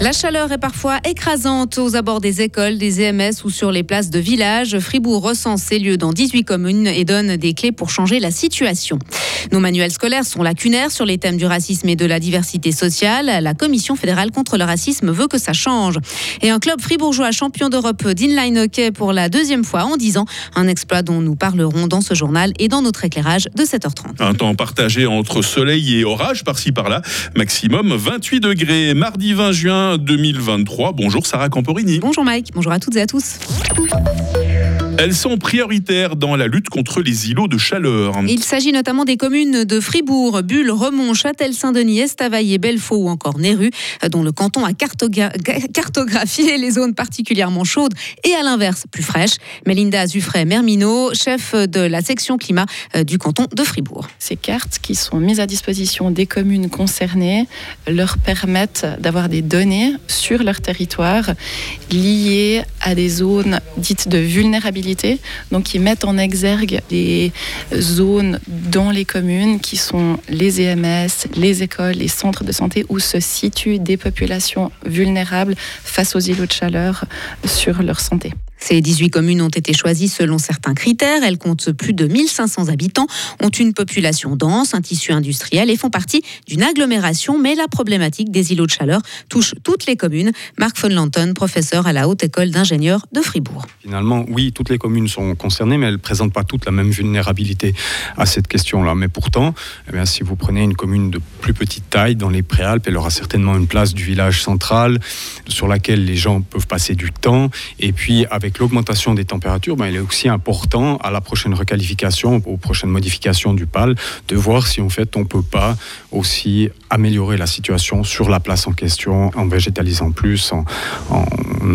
La chaleur est parfois écrasante aux abords des écoles, des EMS ou sur les places de village. Fribourg recense ces lieux dans 18 communes et donne des clés pour changer la situation. Nos manuels scolaires sont lacunaires sur les thèmes du racisme et de la diversité sociale. La Commission fédérale contre le racisme veut que ça change. Et un club fribourgeois champion d'Europe d'inline hockey pour la deuxième fois en 10 ans. Un exploit dont nous parlerons dans ce journal et dans notre éclairage de 7h30. Un temps partagé entre soleil et orage par-ci par-là. Maximum 28 degrés. Mardi 20 juin 2023. Bonjour Sarah Camporini. Bonjour Mike, bonjour à toutes et à tous. Elles sont prioritaires dans la lutte contre les îlots de chaleur. Il s'agit notamment des communes de Fribourg, Bulle, Remont, Châtel-Saint-Denis, Estavayer, Belfaux ou encore Néru, dont le canton a cartographié les zones particulièrement chaudes et à l'inverse plus fraîches. Melinda Zuffray-Mermino, chef de la section climat euh, du canton de Fribourg. Ces cartes qui sont mises à disposition des communes concernées leur permettent d'avoir des données sur leur territoire liées à des zones dites de vulnérabilité donc, ils mettent en exergue des zones dans les communes qui sont les EMS, les écoles, les centres de santé où se situent des populations vulnérables face aux îlots de chaleur sur leur santé. Ces 18 communes ont été choisies selon certains critères. Elles comptent plus de 1500 habitants, ont une population dense, un tissu industriel et font partie d'une agglomération. Mais la problématique des îlots de chaleur touche toutes les communes. Marc von Lanton, professeur à la Haute École d'ingénieurs de Fribourg. Finalement, oui, toutes les communes sont concernées, mais elles ne présentent pas toutes la même vulnérabilité à cette question-là. Mais pourtant, eh bien, si vous prenez une commune de plus petite taille dans les Préalpes, elle aura certainement une place du village central sur laquelle les gens peuvent passer du temps. Et puis, avec l'augmentation des températures, ben, il est aussi important à la prochaine requalification, aux prochaines modifications du PAL, de voir si en fait on peut pas aussi améliorer la situation sur la place en question en végétalisant plus, en,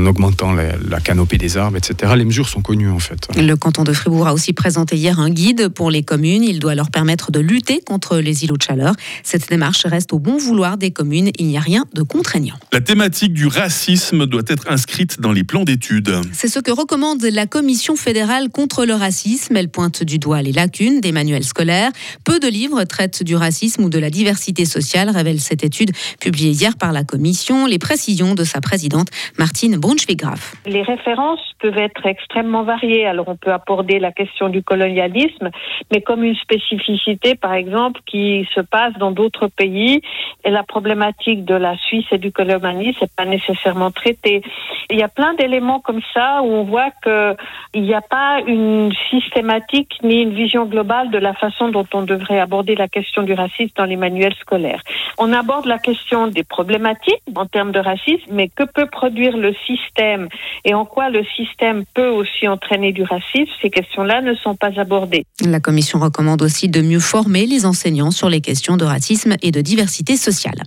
augmentant la, canopée des arbres, etc. Les mesures sont connues en fait. Le canton de Fribourg a aussi présenté hier un guide pour les communes. Il doit leur permettre de lutter contre les îlots de chaleur. Cette démarche reste au bon vouloir des communes. Il n'y a rien de contraignant. La thématique du racisme doit être inscrite dans les plans d'études. C'est ce que recommande la Commission fédérale contre le racisme. Elle pointe du doigt les lacunes des manuels scolaires. Peu de livres traitent du racisme ou de la diversité sociale, révèle cette étude publiée hier par la Commission. Les précisions de sa présidente, Martine Brunschwig-Graf. Les références peuvent être extrêmement variées. Alors on peut aborder la question du colonialisme, mais comme une spécificité, par exemple, qui se passe dans d'autres pays. Et la problématique de la Suisse et du colonialisme n'est pas nécessairement traitée. Il y a plein d'éléments comme ça où on voit qu'il n'y a pas une systématique ni une vision globale de la façon dont on devrait aborder la question du racisme dans les manuels scolaires. On aborde la question des problématiques en termes de racisme, mais que peut produire le système et en quoi le système peut aussi entraîner du racisme, ces questions-là ne sont pas abordées. La Commission recommande aussi de mieux former les enseignants sur les questions de racisme et de diversité sociale.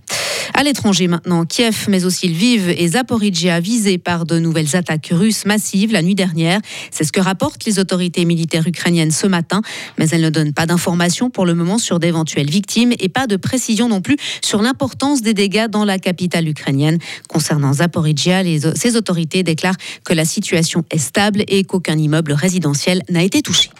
À l'étranger maintenant, Kiev, mais aussi Lviv et Zaporizhia visés par de nouvelles attaques russes massives la nuit dernière. C'est ce que rapportent les autorités militaires ukrainiennes ce matin, mais elles ne donnent pas d'informations pour le moment sur d'éventuelles victimes et pas de précision non plus sur l'importance des dégâts dans la capitale ukrainienne. Concernant Zaporizhia, ces autorités déclarent que la situation est stable et qu'aucun immeuble résidentiel n'a été touché.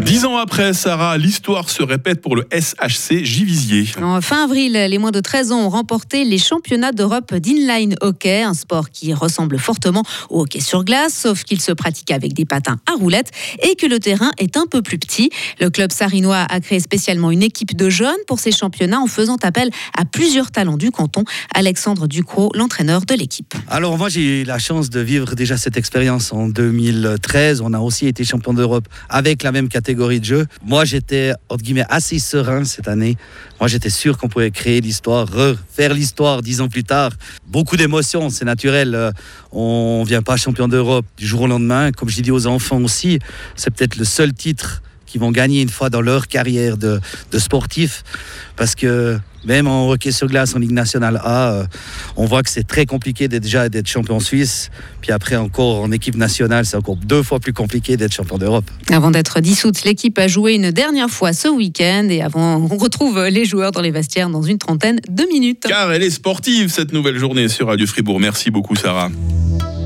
Dix ans après, Sarah, l'histoire se répète pour le SHC Givisier. En fin avril, les moins de 13 ans ont remporté les championnats d'Europe d'inline hockey, un sport qui ressemble fortement au hockey sur glace, sauf qu'il se pratique avec des patins à roulettes et que le terrain est un peu plus petit. Le club sarinois a créé spécialement une équipe de jeunes pour ces championnats en faisant appel à plusieurs talents du canton. Alexandre Ducrot, l'entraîneur de l'équipe. Alors moi j'ai eu la chance de vivre déjà cette expérience en 2013. On a aussi été champion d'Europe avec la même catégorie de jeu. Moi, j'étais, entre guillemets, assez serein cette année. Moi, j'étais sûr qu'on pouvait créer l'histoire, refaire l'histoire dix ans plus tard. Beaucoup d'émotions, c'est naturel. Euh, on ne vient pas champion d'Europe du jour au lendemain. Comme je dis aux enfants aussi, c'est peut-être le seul titre qu'ils vont gagner une fois dans leur carrière de, de sportif. Parce que même en hockey sur glace en Ligue nationale A, euh, on voit que c'est très compliqué d'être déjà d'être champion suisse. Puis après encore en équipe nationale, c'est encore deux fois plus compliqué d'être champion d'Europe. Avant d'être dissoute, l'équipe a joué une dernière fois ce week-end et avant, on retrouve les joueurs dans les vestiaires dans une trentaine de minutes. Car elle est sportive cette nouvelle journée sur Radio Fribourg. Merci beaucoup Sarah.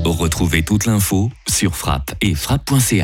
Retrouvez toute l'info sur frappe et frappe.ch.